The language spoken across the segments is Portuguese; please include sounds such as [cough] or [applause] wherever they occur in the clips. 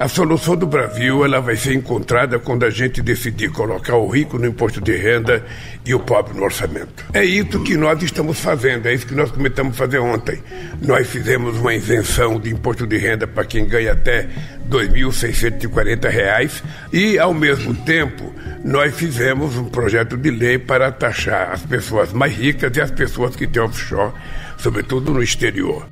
A solução do Brasil ela vai ser encontrada quando a gente decidir colocar o rico no imposto de renda e o pobre no orçamento. É isso que nós estamos fazendo, é isso que nós começamos a fazer ontem. Nós fizemos uma isenção de imposto de renda para quem ganha até R$ 2.640 e, ao mesmo tempo, nós fizemos um projeto de lei para taxar as pessoas mais ricas e as pessoas que têm offshore, sobretudo no exterior.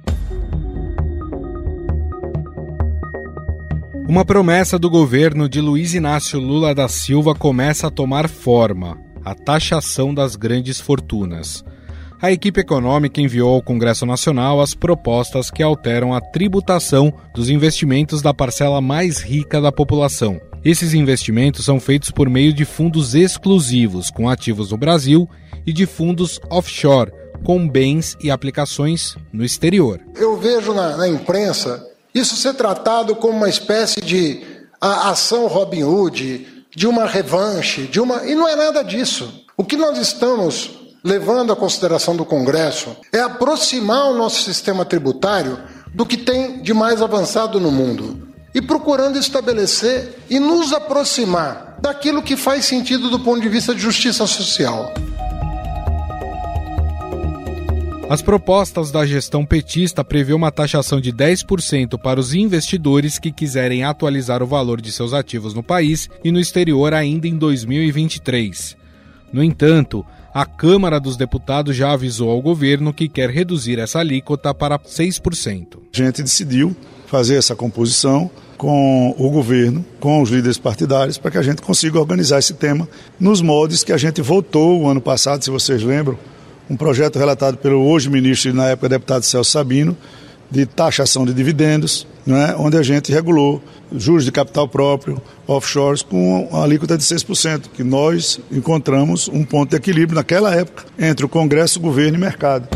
Uma promessa do governo de Luiz Inácio Lula da Silva começa a tomar forma: a taxação das grandes fortunas. A equipe econômica enviou ao Congresso Nacional as propostas que alteram a tributação dos investimentos da parcela mais rica da população. Esses investimentos são feitos por meio de fundos exclusivos com ativos no Brasil e de fundos offshore com bens e aplicações no exterior. Eu vejo na, na imprensa isso ser tratado como uma espécie de ação Robin Hood, de uma revanche, de uma. E não é nada disso. O que nós estamos levando à consideração do Congresso é aproximar o nosso sistema tributário do que tem de mais avançado no mundo e procurando estabelecer e nos aproximar daquilo que faz sentido do ponto de vista de justiça social. As propostas da gestão petista prevê uma taxação de 10% para os investidores que quiserem atualizar o valor de seus ativos no país e no exterior ainda em 2023. No entanto, a Câmara dos Deputados já avisou ao governo que quer reduzir essa alíquota para 6%. A gente decidiu fazer essa composição com o governo, com os líderes partidários, para que a gente consiga organizar esse tema nos moldes que a gente votou o ano passado, se vocês lembram, um projeto relatado pelo hoje ministro e na época deputado Celso Sabino, de taxação de dividendos, né, onde a gente regulou juros de capital próprio, offshores, com uma alíquota de 6%, que nós encontramos um ponto de equilíbrio naquela época entre o Congresso, o governo e mercado.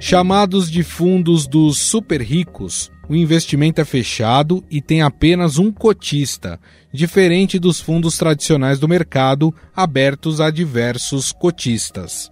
Chamados de fundos dos super ricos, o investimento é fechado e tem apenas um cotista, diferente dos fundos tradicionais do mercado abertos a diversos cotistas.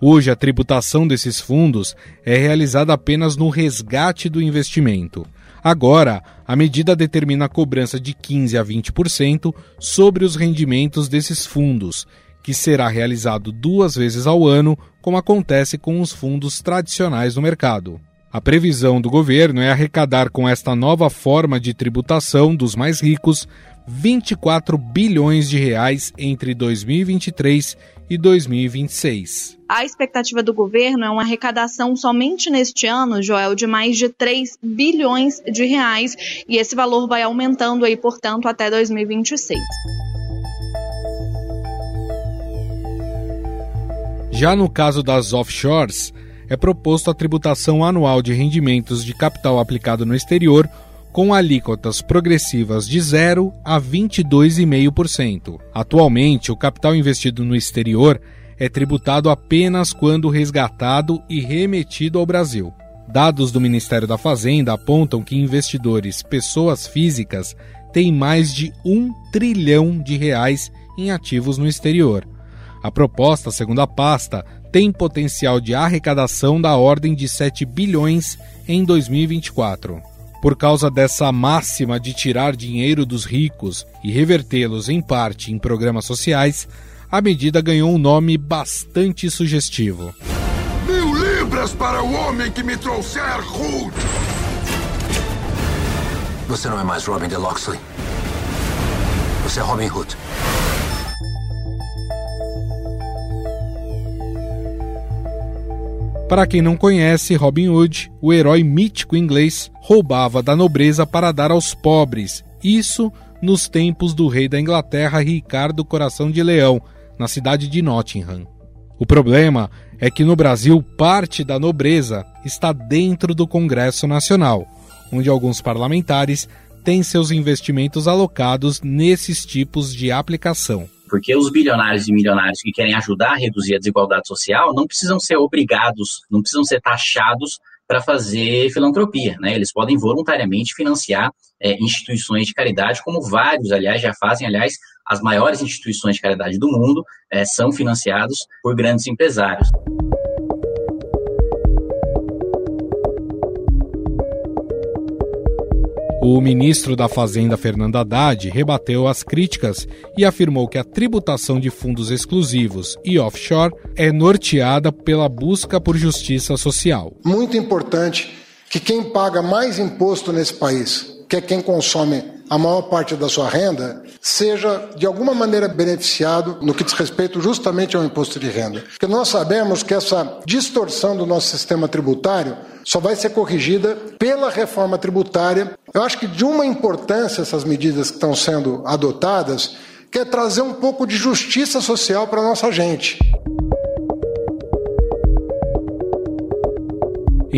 Hoje, a tributação desses fundos é realizada apenas no resgate do investimento. Agora, a medida determina a cobrança de 15 a 20% sobre os rendimentos desses fundos, que será realizado duas vezes ao ano, como acontece com os fundos tradicionais no mercado. A previsão do governo é arrecadar com esta nova forma de tributação dos mais ricos 24 bilhões de reais entre 2023 e 2026. A expectativa do governo é uma arrecadação somente neste ano, Joel, de mais de 3 bilhões de reais, e esse valor vai aumentando aí, portanto, até 2026. Já no caso das offshores, é proposto a tributação anual de rendimentos de capital aplicado no exterior com alíquotas progressivas de 0 a 22,5%. Atualmente, o capital investido no exterior é tributado apenas quando resgatado e remetido ao Brasil. Dados do Ministério da Fazenda apontam que investidores, pessoas físicas, têm mais de um trilhão de reais em ativos no exterior. A proposta, segundo a pasta, tem potencial de arrecadação da ordem de 7 bilhões em 2024. Por causa dessa máxima de tirar dinheiro dos ricos e revertê-los em parte em programas sociais, a medida ganhou um nome bastante sugestivo. Mil libras para o homem que me trouxer Hood! Você não é mais Robin de Locksley. Você é Robin Hood. Para quem não conhece, Robin Hood, o herói mítico inglês, roubava da nobreza para dar aos pobres. Isso nos tempos do rei da Inglaterra Ricardo Coração de Leão, na cidade de Nottingham. O problema é que no Brasil parte da nobreza está dentro do Congresso Nacional, onde alguns parlamentares têm seus investimentos alocados nesses tipos de aplicação porque os bilionários e milionários que querem ajudar a reduzir a desigualdade social não precisam ser obrigados, não precisam ser taxados para fazer filantropia, né? Eles podem voluntariamente financiar é, instituições de caridade, como vários, aliás, já fazem, aliás, as maiores instituições de caridade do mundo é, são financiados por grandes empresários. O ministro da Fazenda, Fernando Haddad, rebateu as críticas e afirmou que a tributação de fundos exclusivos e offshore é norteada pela busca por justiça social. Muito importante que quem paga mais imposto nesse país, que é quem consome a maior parte da sua renda, seja de alguma maneira beneficiado no que diz respeito justamente ao imposto de renda. Porque nós sabemos que essa distorção do nosso sistema tributário só vai ser corrigida pela reforma tributária. Eu acho que de uma importância essas medidas que estão sendo adotadas, que é trazer um pouco de justiça social para a nossa gente.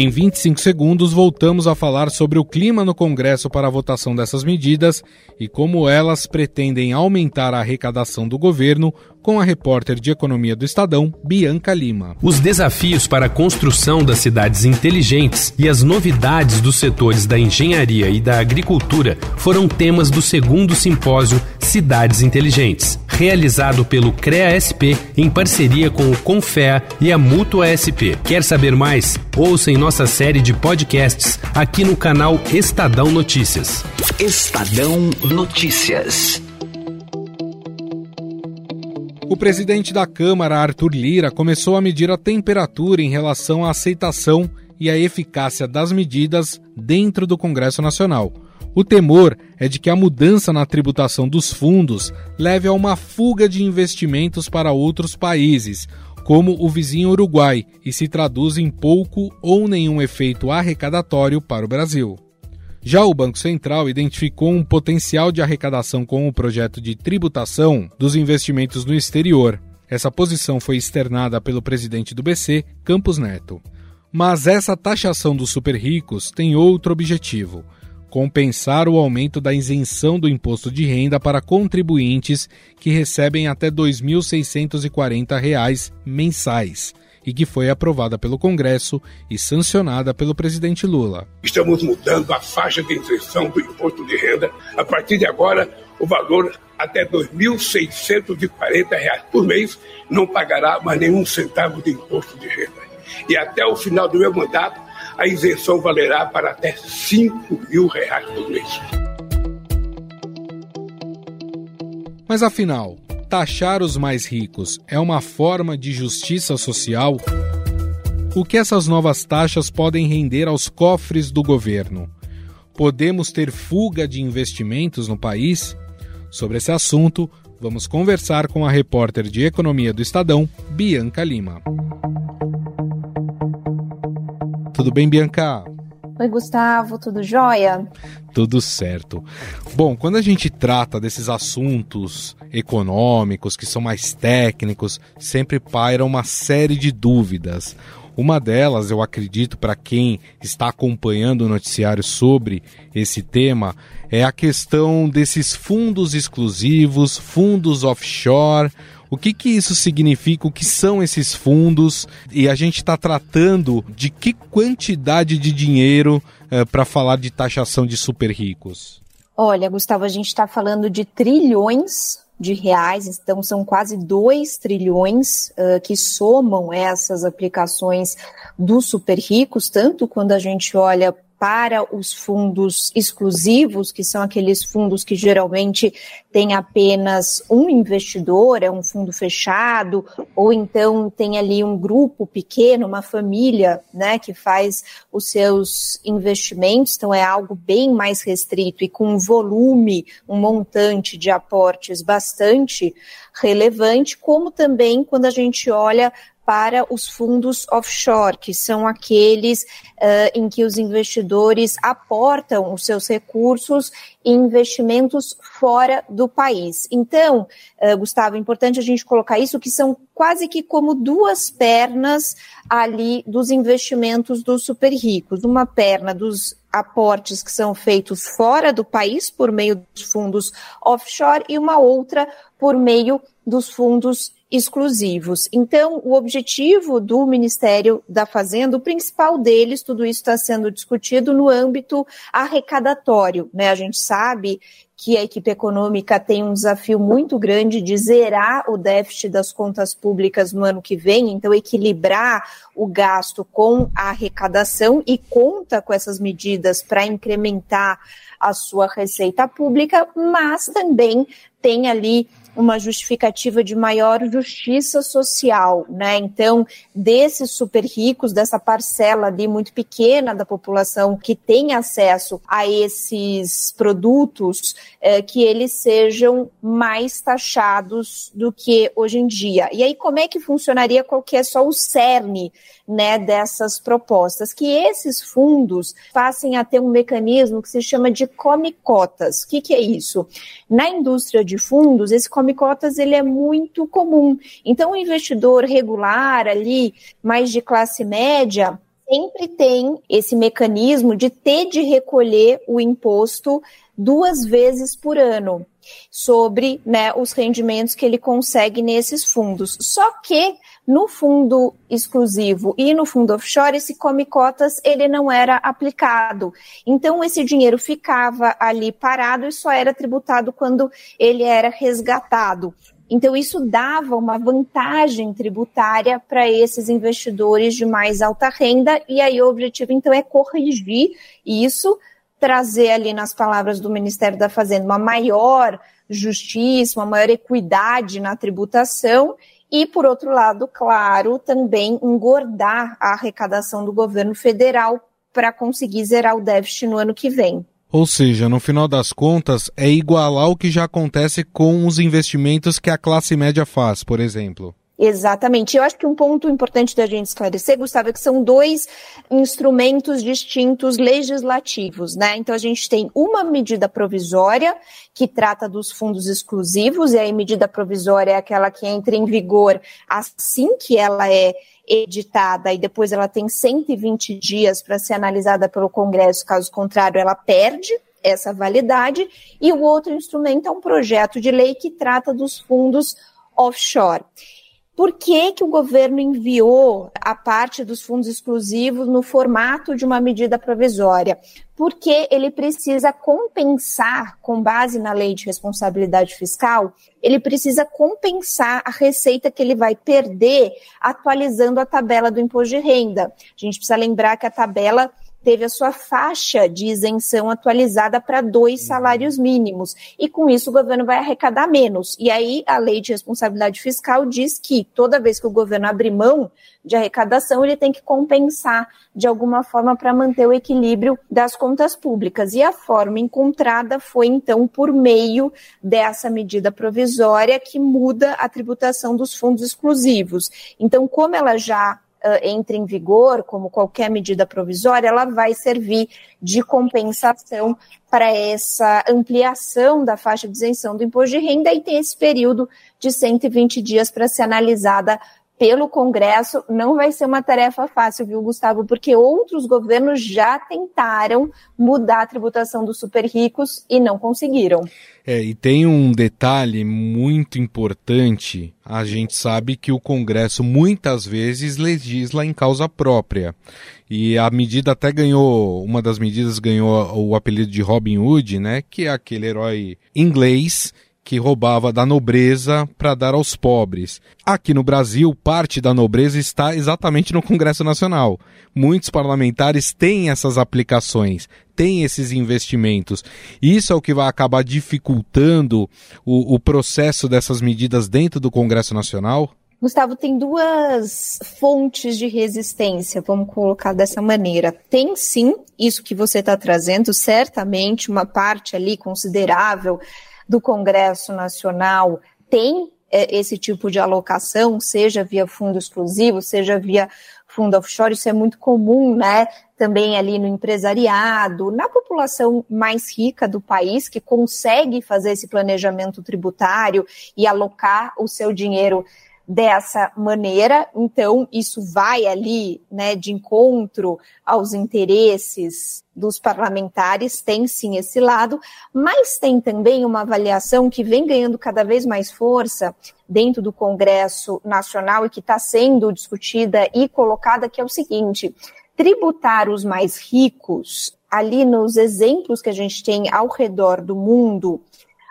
Em 25 segundos, voltamos a falar sobre o clima no Congresso para a votação dessas medidas e como elas pretendem aumentar a arrecadação do governo com a repórter de economia do Estadão, Bianca Lima. Os desafios para a construção das cidades inteligentes e as novidades dos setores da engenharia e da agricultura foram temas do segundo simpósio Cidades Inteligentes, realizado pelo CREA-SP em parceria com o Confea e a Mútua SP. Quer saber mais? Ouça em nossa série de podcasts aqui no canal Estadão Notícias. Estadão Notícias. O presidente da Câmara, Arthur Lira, começou a medir a temperatura em relação à aceitação e à eficácia das medidas dentro do Congresso Nacional. O temor é de que a mudança na tributação dos fundos leve a uma fuga de investimentos para outros países, como o vizinho Uruguai, e se traduz em pouco ou nenhum efeito arrecadatório para o Brasil. Já o Banco Central identificou um potencial de arrecadação com o projeto de tributação dos investimentos no exterior. Essa posição foi externada pelo presidente do BC, Campos Neto. Mas essa taxação dos super ricos tem outro objetivo: compensar o aumento da isenção do imposto de renda para contribuintes que recebem até R$ 2.640 mensais e que foi aprovada pelo Congresso e sancionada pelo presidente Lula. Estamos mudando a faixa de isenção do imposto de renda. A partir de agora, o valor até R$ 2.640 por mês não pagará mais nenhum centavo de imposto de renda. E até o final do meu mandato, a isenção valerá para até 5 mil reais por mês. Mas afinal, taxar os mais ricos é uma forma de justiça social? O que essas novas taxas podem render aos cofres do governo? Podemos ter fuga de investimentos no país? Sobre esse assunto, vamos conversar com a repórter de economia do Estadão, Bianca Lima. Tudo bem, Bianca? Oi, Gustavo, tudo jóia? Tudo certo. Bom, quando a gente trata desses assuntos econômicos, que são mais técnicos, sempre paira uma série de dúvidas. Uma delas, eu acredito, para quem está acompanhando o noticiário sobre esse tema, é a questão desses fundos exclusivos, fundos offshore. O que, que isso significa? O que são esses fundos? E a gente está tratando de que quantidade de dinheiro eh, para falar de taxação de super ricos? Olha, Gustavo, a gente está falando de trilhões de reais, então são quase 2 trilhões uh, que somam essas aplicações dos super ricos, tanto quando a gente olha para os fundos exclusivos, que são aqueles fundos que geralmente têm apenas um investidor, é um fundo fechado, ou então tem ali um grupo pequeno, uma família, né, que faz os seus investimentos, então é algo bem mais restrito e com um volume, um montante de aportes bastante relevante, como também quando a gente olha para os fundos offshore, que são aqueles uh, em que os investidores aportam os seus recursos em investimentos fora do país. Então, uh, Gustavo, é importante a gente colocar isso, que são quase que como duas pernas ali dos investimentos dos super ricos. Uma perna dos aportes que são feitos fora do país por meio dos fundos offshore e uma outra por meio dos fundos exclusivos. Então, o objetivo do Ministério da Fazenda, o principal deles, tudo isso está sendo discutido no âmbito arrecadatório. Né? A gente sabe que a equipe econômica tem um desafio muito grande de zerar o déficit das contas públicas no ano que vem, então equilibrar o gasto com a arrecadação e conta com essas medidas para incrementar a sua receita pública, mas também tem ali uma justificativa de maior justiça social, né? Então, desses super ricos, dessa parcela ali muito pequena da população que tem acesso a esses produtos, é, que eles sejam mais taxados do que hoje em dia. E aí, como é que funcionaria? Qual que é só o cerne, né, dessas propostas? Que esses fundos passem a ter um mecanismo que se chama de come-cotas. O que, que é isso? Na indústria de fundos, esse come cotas ele é muito comum. Então, o investidor regular ali, mais de classe média, sempre tem esse mecanismo de ter de recolher o imposto duas vezes por ano sobre né, os rendimentos que ele consegue nesses fundos. Só que no fundo exclusivo e no fundo offshore, esse come cotas ele não era aplicado. Então esse dinheiro ficava ali parado e só era tributado quando ele era resgatado. Então, isso dava uma vantagem tributária para esses investidores de mais alta renda, e aí o objetivo, então, é corrigir isso, trazer ali, nas palavras do Ministério da Fazenda, uma maior justiça, uma maior equidade na tributação e, por outro lado, claro, também engordar a arrecadação do governo federal para conseguir zerar o déficit no ano que vem. Ou seja, no final das contas, é igualar o que já acontece com os investimentos que a classe média faz, por exemplo. Exatamente. Eu acho que um ponto importante da gente esclarecer, Gustavo, é que são dois instrumentos distintos legislativos, né? Então a gente tem uma medida provisória que trata dos fundos exclusivos, e aí medida provisória é aquela que entra em vigor assim que ela é editada e depois ela tem 120 dias para ser analisada pelo Congresso, caso contrário, ela perde essa validade. E o outro instrumento é um projeto de lei que trata dos fundos offshore. Por que, que o governo enviou a parte dos fundos exclusivos no formato de uma medida provisória? Porque ele precisa compensar, com base na lei de responsabilidade fiscal, ele precisa compensar a receita que ele vai perder atualizando a tabela do imposto de renda. A gente precisa lembrar que a tabela teve a sua faixa de isenção atualizada para dois salários mínimos. E com isso o governo vai arrecadar menos. E aí a lei de responsabilidade fiscal diz que toda vez que o governo abrir mão de arrecadação, ele tem que compensar de alguma forma para manter o equilíbrio das contas públicas. E a forma encontrada foi então por meio dessa medida provisória que muda a tributação dos fundos exclusivos. Então, como ela já uh, entre em vigor, como qualquer medida provisória, ela vai servir de compensação para essa ampliação da faixa de isenção do imposto de renda e tem esse período de 120 dias para ser analisada pelo Congresso não vai ser uma tarefa fácil, viu, Gustavo? Porque outros governos já tentaram mudar a tributação dos super ricos e não conseguiram. É, e tem um detalhe muito importante. A gente sabe que o Congresso muitas vezes legisla em causa própria. E a medida até ganhou, uma das medidas ganhou o apelido de Robin Hood, né? Que é aquele herói inglês que roubava da nobreza para dar aos pobres. Aqui no Brasil, parte da nobreza está exatamente no Congresso Nacional. Muitos parlamentares têm essas aplicações, têm esses investimentos. Isso é o que vai acabar dificultando o, o processo dessas medidas dentro do Congresso Nacional? Gustavo, tem duas fontes de resistência, vamos colocar dessa maneira. Tem sim isso que você está trazendo, certamente uma parte ali considerável do Congresso Nacional tem é, esse tipo de alocação, seja via fundo exclusivo, seja via fundo offshore, isso é muito comum, né? Também ali no empresariado, na população mais rica do país, que consegue fazer esse planejamento tributário e alocar o seu dinheiro dessa maneira, então isso vai ali, né, de encontro aos interesses dos parlamentares, tem sim esse lado, mas tem também uma avaliação que vem ganhando cada vez mais força dentro do Congresso Nacional e que está sendo discutida e colocada, que é o seguinte: tributar os mais ricos, ali nos exemplos que a gente tem ao redor do mundo,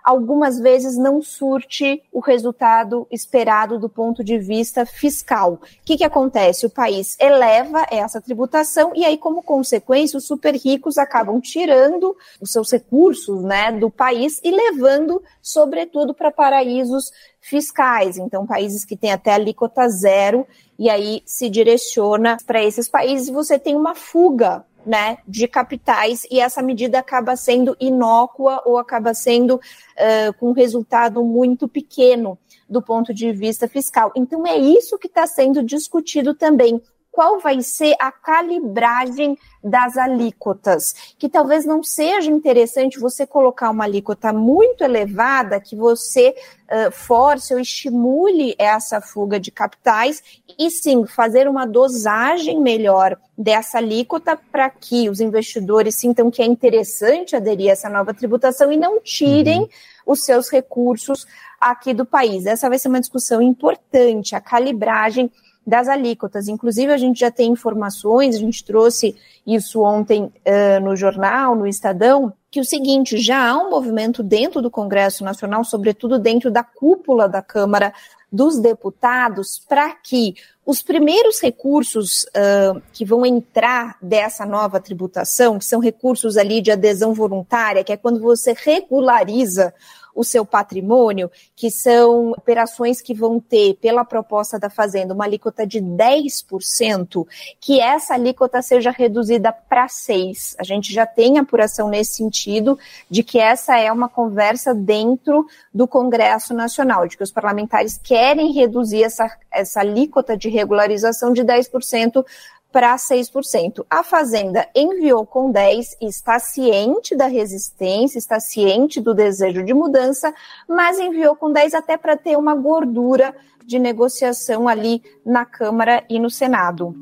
algumas vezes não surte o resultado esperado do ponto de vista fiscal. O que, que acontece? O país eleva essa tributação e aí, como consequência, os super ricos acabam tirando os seus recursos né, do país e levando, sobretudo, para paraísos fiscais. Então, países que têm até alíquota zero, e aí se direciona para esses países e você tem uma fuga né, de capitais e essa medida acaba sendo inócua ou acaba sendo uh, com um resultado muito pequeno do ponto de vista fiscal. Então é isso que está sendo discutido também qual vai ser a calibragem das alíquotas, que talvez não seja interessante você colocar uma alíquota muito elevada que você uh, force ou estimule essa fuga de capitais e sim fazer uma dosagem melhor dessa alíquota para que os investidores sintam que é interessante aderir a essa nova tributação e não tirem uhum. os seus recursos aqui do país. Essa vai ser uma discussão importante, a calibragem das alíquotas. Inclusive, a gente já tem informações, a gente trouxe isso ontem uh, no jornal, no Estadão, que o seguinte, já há um movimento dentro do Congresso Nacional, sobretudo dentro da cúpula da Câmara dos Deputados, para que os primeiros recursos uh, que vão entrar dessa nova tributação, que são recursos ali de adesão voluntária, que é quando você regulariza o seu patrimônio, que são operações que vão ter, pela proposta da Fazenda, uma alíquota de 10%, que essa alíquota seja reduzida para 6%. A gente já tem apuração nesse sentido de que essa é uma conversa dentro do Congresso Nacional, de que os parlamentares querem reduzir essa, essa alíquota de regularização de 10% para 6%. A Fazenda enviou com 10 e está ciente da resistência, está ciente do desejo de mudança, mas enviou com 10 até para ter uma gordura de negociação ali na Câmara e no Senado.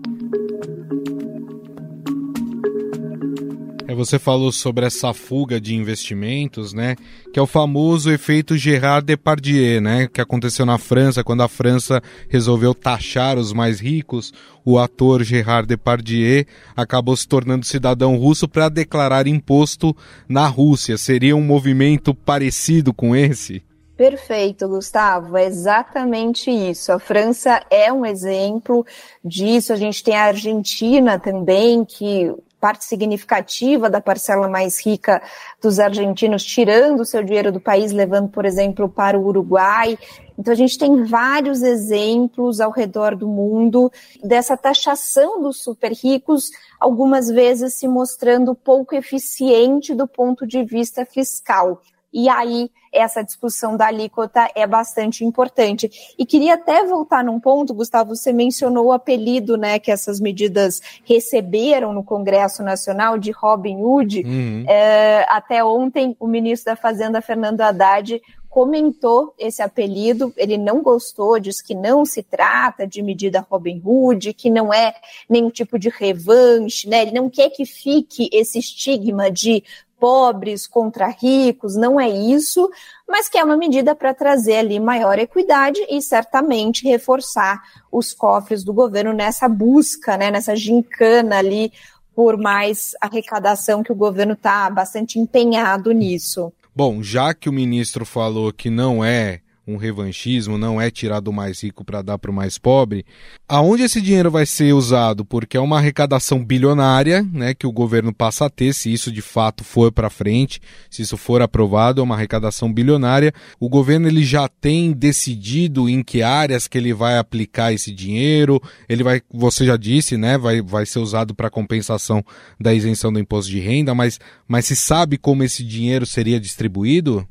Você falou sobre essa fuga de investimentos, né? Que é o famoso efeito Gerard Depardieu, né? Que aconteceu na França, quando a França resolveu taxar os mais ricos. O ator Gerard Depardieu acabou se tornando cidadão russo para declarar imposto na Rússia. Seria um movimento parecido com esse? Perfeito, Gustavo. É exatamente isso. A França é um exemplo disso. A gente tem a Argentina também, que parte significativa da parcela mais rica dos argentinos tirando o seu dinheiro do país, levando, por exemplo, para o Uruguai. Então, a gente tem vários exemplos ao redor do mundo dessa taxação dos super ricos, algumas vezes se mostrando pouco eficiente do ponto de vista fiscal. E aí, essa discussão da alíquota é bastante importante. E queria até voltar num ponto, Gustavo, você mencionou o apelido né, que essas medidas receberam no Congresso Nacional de Robin Hood. Uhum. É, até ontem, o ministro da Fazenda, Fernando Haddad, comentou esse apelido, ele não gostou, diz que não se trata de medida Robin Hood, que não é nenhum tipo de revanche, né? Ele não quer que fique esse estigma de pobres contra ricos, não é isso, mas que é uma medida para trazer ali maior equidade e certamente reforçar os cofres do governo nessa busca, né, nessa gincana ali por mais arrecadação que o governo está bastante empenhado nisso. Bom, já que o ministro falou que não é um revanchismo, não é tirar do mais rico para dar para o mais pobre. Aonde esse dinheiro vai ser usado? Porque é uma arrecadação bilionária, né, que o governo passa a ter, se isso de fato for para frente, se isso for aprovado, é uma arrecadação bilionária. O governo ele já tem decidido em que áreas que ele vai aplicar esse dinheiro. Ele vai, você já disse, né, vai, vai ser usado para compensação da isenção do imposto de renda, mas, mas se sabe como esse dinheiro seria distribuído?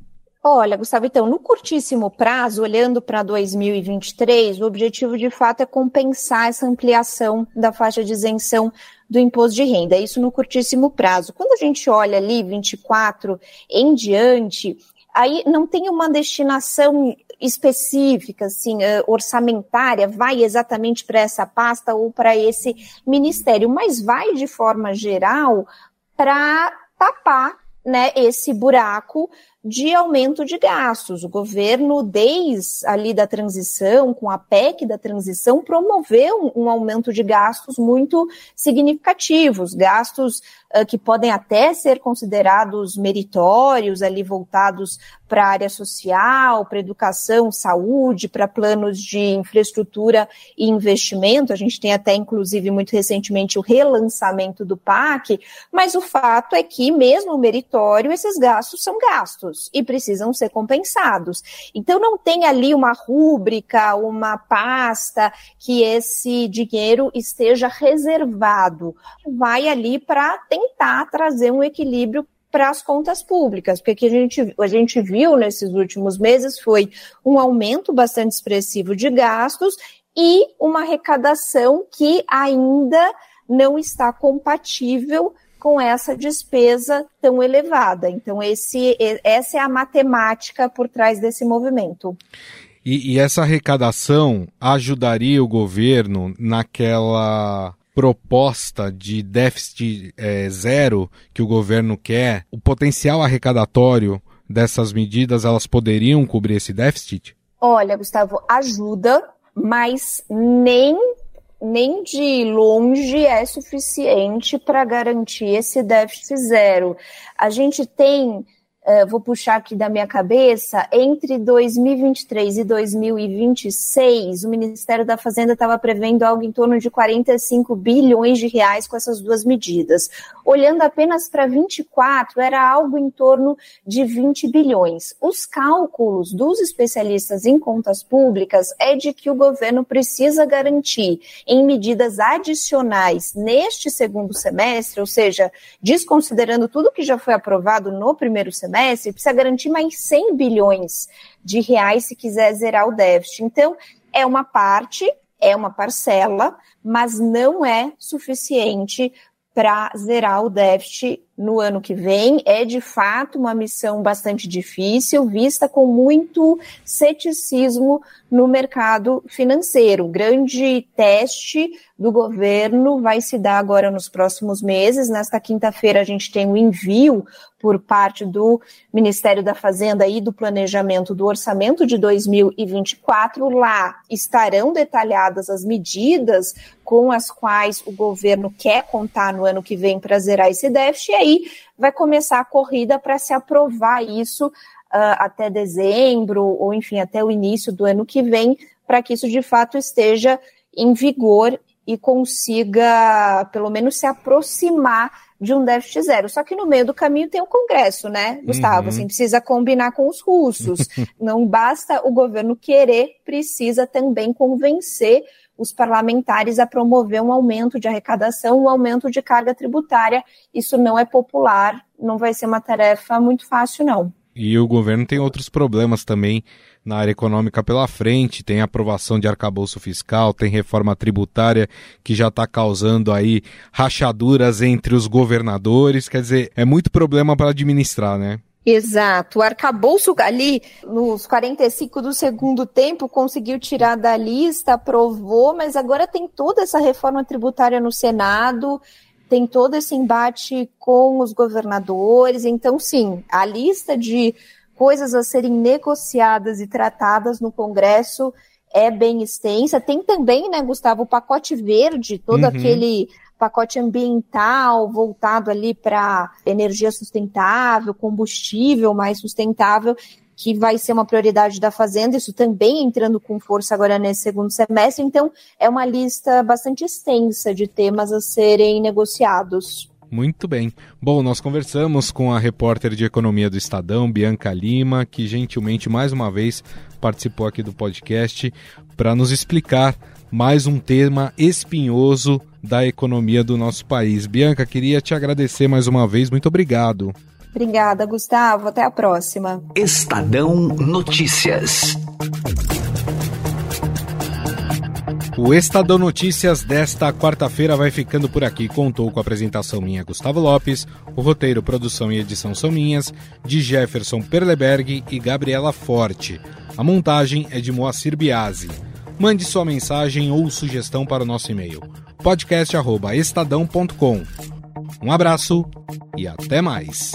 Olha, Gustavo, então, no curtíssimo prazo, olhando para 2023, o objetivo de fato é compensar essa ampliação da faixa de isenção do imposto de renda, isso no curtíssimo prazo. Quando a gente olha ali 24 em diante, aí não tem uma destinação específica, assim, uh, orçamentária, vai exatamente para essa pasta ou para esse ministério, mas vai de forma geral para tapar né, esse buraco de aumento de gastos. O governo, desde ali da transição, com a PEC da transição, promoveu um, aumento de gastos muito significativos, gastos uh, que podem até ser considerados meritórios, ali voltados para a área social, para educação, saúde, para planos de infraestrutura e investimento. A gente tem até, inclusive, muito recentemente o relançamento do PAC, mas o fato é que, mesmo meritório, esses gastos são gastos e precisam ser compensados. Então, não tem ali uma rúbrica, uma pasta que esse dinheiro esteja reservado. Vai ali para tentar trazer um equilíbrio para as contas públicas, porque que a gente, a gente viu nesses últimos meses foi um aumento bastante expressivo de gastos e uma arrecadação que ainda não está compatível com essa despesa tão elevada. Então, esse, essa é a matemática por trás desse movimento. E, e essa arrecadação ajudaria o governo naquela proposta de déficit é, zero que o governo quer? O potencial arrecadatório dessas medidas, elas poderiam cobrir esse déficit? Olha, Gustavo, ajuda, mas nem nem de longe é suficiente para garantir esse déficit zero. A gente tem uh, vou puxar aqui da minha cabeça, entre 2023 e 2026, o Ministério da Fazenda estava prevendo algo em torno de 45 bilhões de reais com essas duas medidas. Olhando apenas para 24, era algo em torno de 20 bilhões. Os cálculos dos especialistas em contas públicas é de que o governo precisa garantir em medidas adicionais neste segundo semestre, ou seja, desconsiderando tudo que já foi aprovado no primeiro semestre, semestre, precisa garantir mais 100 bilhões de reais se quiser zerar o déficit. Então, é uma parte, é uma parcela, mas não é suficiente para zerar o déficit no ano que vem. É de fato uma missão bastante difícil, vista com muito ceticismo no mercado financeiro. O grande teste do governo vai se dar agora nos próximos meses. Nesta quinta-feira, a gente tem o um envio por parte do Ministério da Fazenda e do Planejamento do Orçamento de 2024. Lá estarão detalhadas as medidas com as quais o governo quer contar no ano que vem para zerar esse déficit. E aí vai começar a corrida para se aprovar isso uh, até dezembro, ou enfim, até o início do ano que vem, para que isso de fato esteja em vigor e consiga, pelo menos, se aproximar de um déficit zero. Só que no meio do caminho tem o Congresso, né, Gustavo? Uhum. Assim, precisa combinar com os russos. [laughs] Não basta o governo querer, precisa também convencer os parlamentares a promover um aumento de arrecadação, um aumento de carga tributária. Isso não é popular, não vai ser uma tarefa muito fácil, não. E o governo tem outros problemas também na área econômica pela frente, tem aprovação de arcabouço fiscal, tem reforma tributária que já está causando aí rachaduras entre os governadores, quer dizer, é muito problema para administrar, né? Exato. O arcabouço ali, nos 45 do segundo tempo, conseguiu tirar da lista, aprovou, mas agora tem toda essa reforma tributária no Senado, tem todo esse embate com os governadores. Então, sim, a lista de coisas a serem negociadas e tratadas no Congresso é bem extensa. Tem também, né, Gustavo, o pacote verde, todo uhum. aquele pacote ambiental voltado ali para energia sustentável, combustível mais sustentável, que vai ser uma prioridade da Fazenda, isso também entrando com força agora nesse segundo semestre. Então, é uma lista bastante extensa de temas a serem negociados. Muito bem. Bom, nós conversamos com a repórter de economia do Estadão, Bianca Lima, que gentilmente mais uma vez participou aqui do podcast para nos explicar mais um tema espinhoso da economia do nosso país. Bianca, queria te agradecer mais uma vez. Muito obrigado. Obrigada, Gustavo. Até a próxima. Estadão Notícias. O Estadão Notícias desta quarta-feira vai ficando por aqui. Contou com a apresentação minha, Gustavo Lopes, o roteiro, produção e edição são minhas, de Jefferson Perleberg e Gabriela Forte. A montagem é de Moacir Biasi. Mande sua mensagem ou sugestão para o nosso e-mail podcast@estadão.com. Um abraço e até mais.